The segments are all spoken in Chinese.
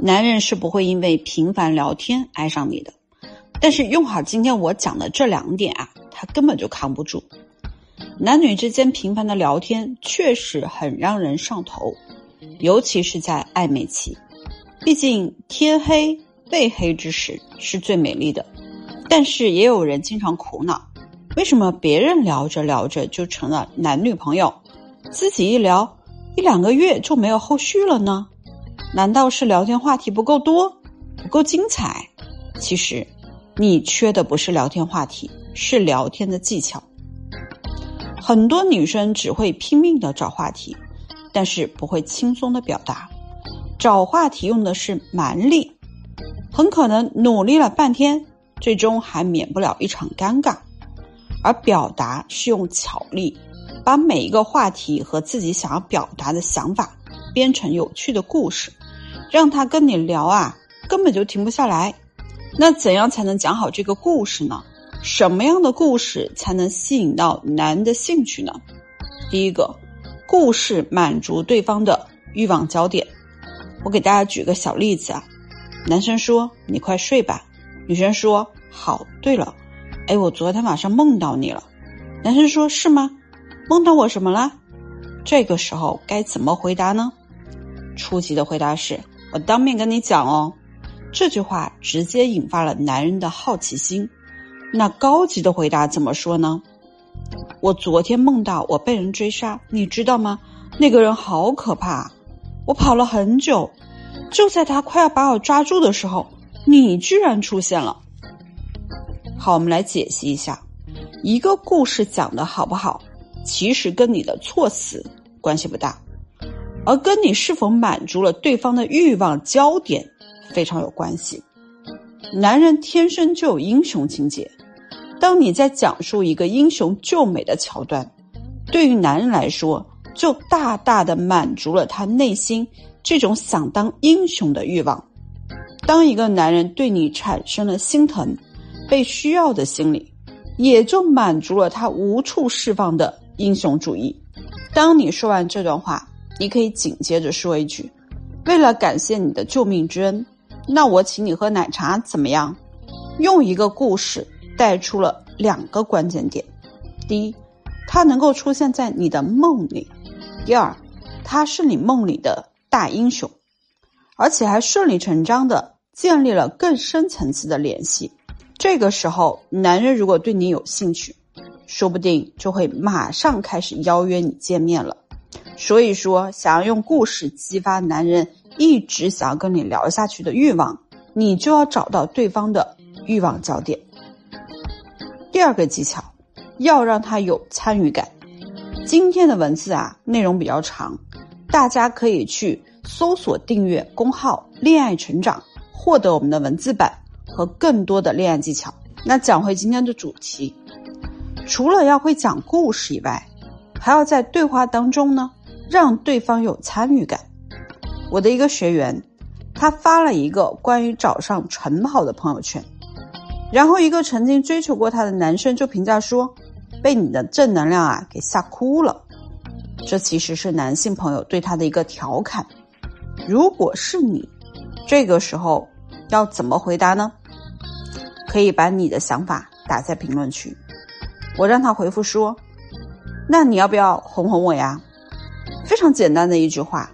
男人是不会因为频繁聊天爱上你的，但是用好今天我讲的这两点啊，他根本就扛不住。男女之间频繁的聊天确实很让人上头，尤其是在暧昧期。毕竟天黑未黑之时是最美丽的，但是也有人经常苦恼，为什么别人聊着聊着就成了男女朋友，自己一聊一两个月就没有后续了呢？难道是聊天话题不够多，不够精彩？其实，你缺的不是聊天话题，是聊天的技巧。很多女生只会拼命的找话题，但是不会轻松的表达。找话题用的是蛮力，很可能努力了半天，最终还免不了一场尴尬。而表达是用巧力，把每一个话题和自己想要表达的想法编成有趣的故事。让他跟你聊啊，根本就停不下来。那怎样才能讲好这个故事呢？什么样的故事才能吸引到男的兴趣呢？第一个，故事满足对方的欲望焦点。我给大家举个小例子啊，男生说：“你快睡吧。”女生说：“好。”对了，哎，我昨天晚上梦到你了。男生说：“是吗？梦到我什么了？”这个时候该怎么回答呢？初级的回答是。我当面跟你讲哦，这句话直接引发了男人的好奇心。那高级的回答怎么说呢？我昨天梦到我被人追杀，你知道吗？那个人好可怕，我跑了很久，就在他快要把我抓住的时候，你居然出现了。好，我们来解析一下，一个故事讲的好不好，其实跟你的措辞关系不大。而跟你是否满足了对方的欲望焦点非常有关系。男人天生就有英雄情节，当你在讲述一个英雄救美的桥段，对于男人来说，就大大的满足了他内心这种想当英雄的欲望。当一个男人对你产生了心疼、被需要的心理，也就满足了他无处释放的英雄主义。当你说完这段话。你可以紧接着说一句：“为了感谢你的救命之恩，那我请你喝奶茶怎么样？”用一个故事带出了两个关键点：第一，他能够出现在你的梦里；第二，他是你梦里的大英雄，而且还顺理成章的建立了更深层次的联系。这个时候，男人如果对你有兴趣，说不定就会马上开始邀约你见面了。所以说，想要用故事激发男人一直想要跟你聊下去的欲望，你就要找到对方的欲望焦点。第二个技巧，要让他有参与感。今天的文字啊，内容比较长，大家可以去搜索订阅公号“恋爱成长”，获得我们的文字版和更多的恋爱技巧。那讲回今天的主题，除了要会讲故事以外，还要在对话当中呢。让对方有参与感。我的一个学员，他发了一个关于早上晨跑的朋友圈，然后一个曾经追求过他的男生就评价说：“被你的正能量啊给吓哭了。”这其实是男性朋友对他的一个调侃。如果是你，这个时候要怎么回答呢？可以把你的想法打在评论区，我让他回复说：“那你要不要哄哄我呀？”非常简单的一句话，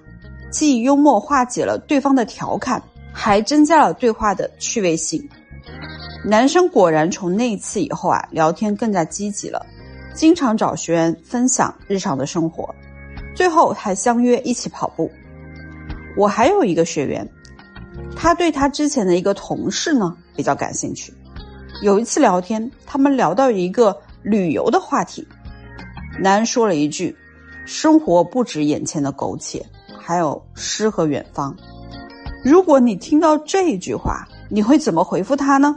既幽默化解了对方的调侃，还增加了对话的趣味性。男生果然从那一次以后啊，聊天更加积极了，经常找学员分享日常的生活，最后还相约一起跑步。我还有一个学员，他对他之前的一个同事呢比较感兴趣。有一次聊天，他们聊到一个旅游的话题，男人说了一句。生活不止眼前的苟且，还有诗和远方。如果你听到这句话，你会怎么回复他呢？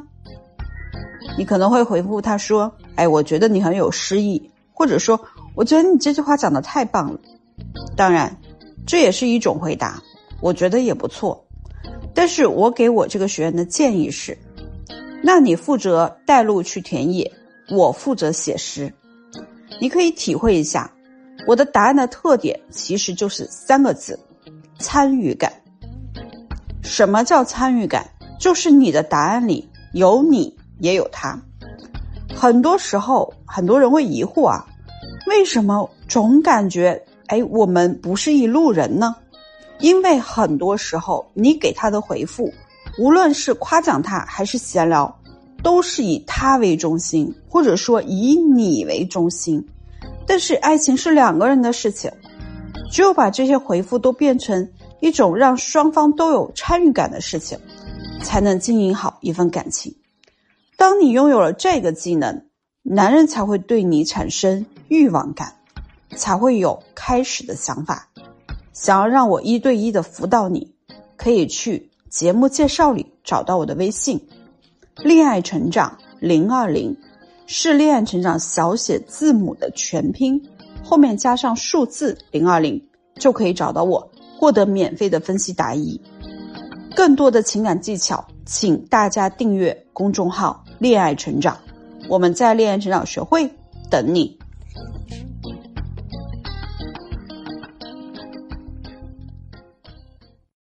你可能会回复他说：“哎，我觉得你很有诗意，或者说，我觉得你这句话讲的太棒了。”当然，这也是一种回答，我觉得也不错。但是我给我这个学员的建议是：那你负责带路去田野，我负责写诗。你可以体会一下。我的答案的特点其实就是三个字：参与感。什么叫参与感？就是你的答案里有你也有他。很多时候，很多人会疑惑啊，为什么总感觉哎我们不是一路人呢？因为很多时候你给他的回复，无论是夸奖他还是闲聊，都是以他为中心，或者说以你为中心。但是爱情是两个人的事情，只有把这些回复都变成一种让双方都有参与感的事情，才能经营好一份感情。当你拥有了这个技能，男人才会对你产生欲望感，才会有开始的想法。想要让我一对一的辅导你，可以去节目介绍里找到我的微信“恋爱成长零二零”，是恋爱成长小写字母的全拼，后面加上数字零二零，就可以找到我，获得免费的分析答疑。更多的情感技巧，请大家订阅公众号。恋爱成长，我们在恋爱成长学会等你。